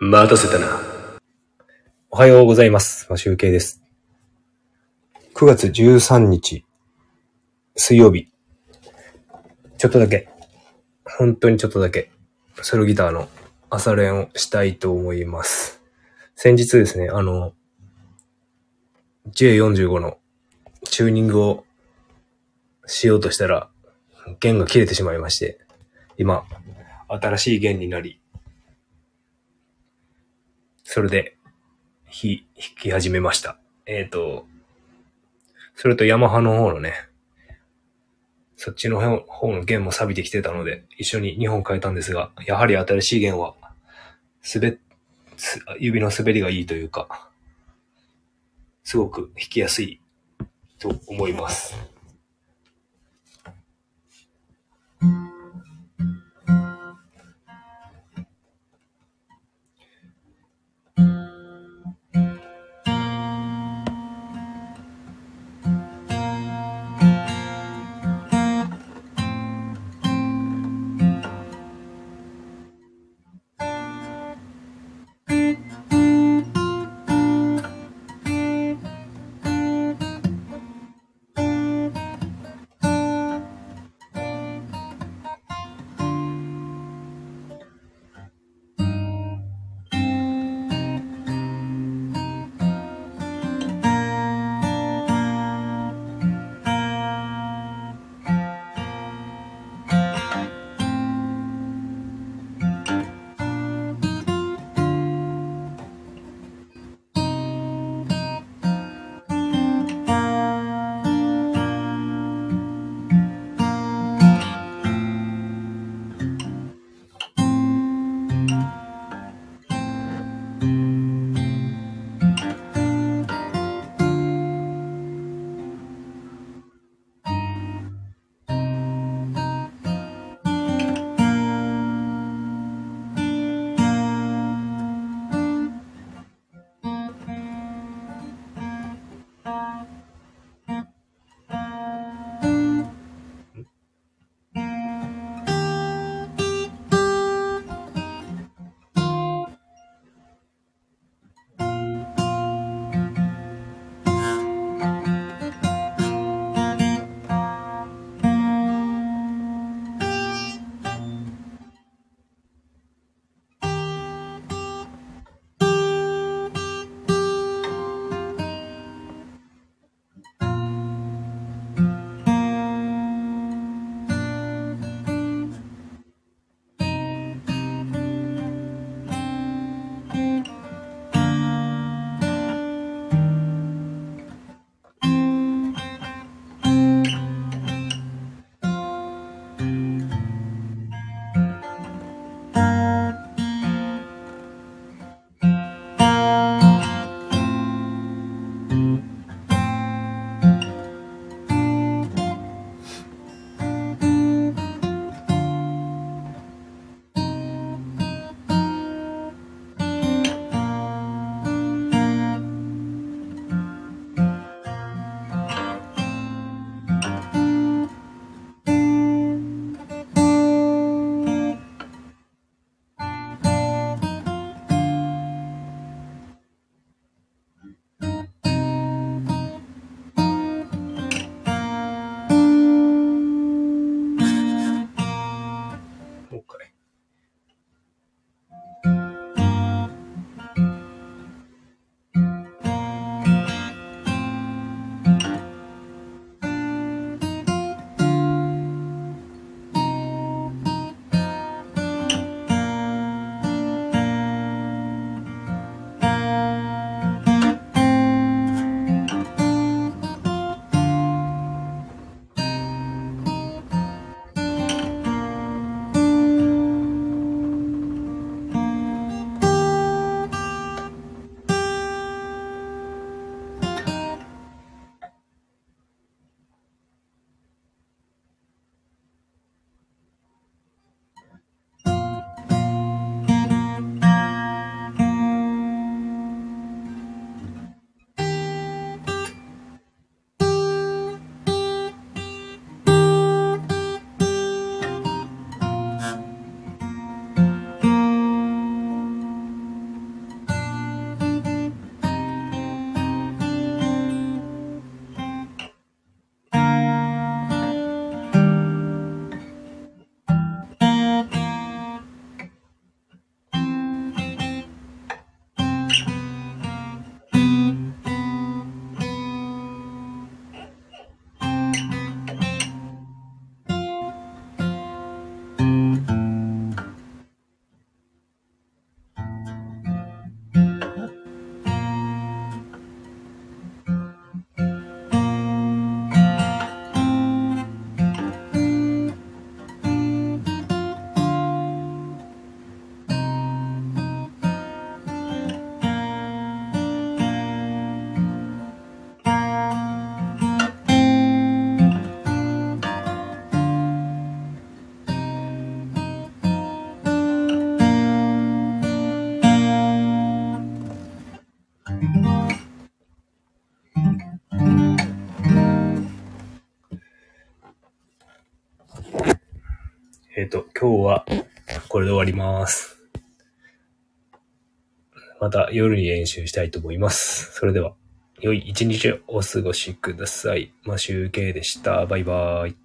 待たせたな。おはようございます。まあ、集計です。9月13日、水曜日。ちょっとだけ、本当にちょっとだけ、ソロギターの朝練をしたいと思います。先日ですね、あの、J45 のチューニングをしようとしたら、弦が切れてしまいまして、今、新しい弦になり、それで、ひ、弾き始めました。えっ、と、それとヤマハの方のね、そっちの方の弦も錆びてきてたので、一緒に2本変えたんですが、やはり新しい弦は、滑っ、指の滑りがいいというか、すごく弾きやすいと思います。えっ、と、今日はこれで終わります。また夜に練習したいと思います。それでは、良い一日をお過ごしください。マシュウケイでした。バイバーイ。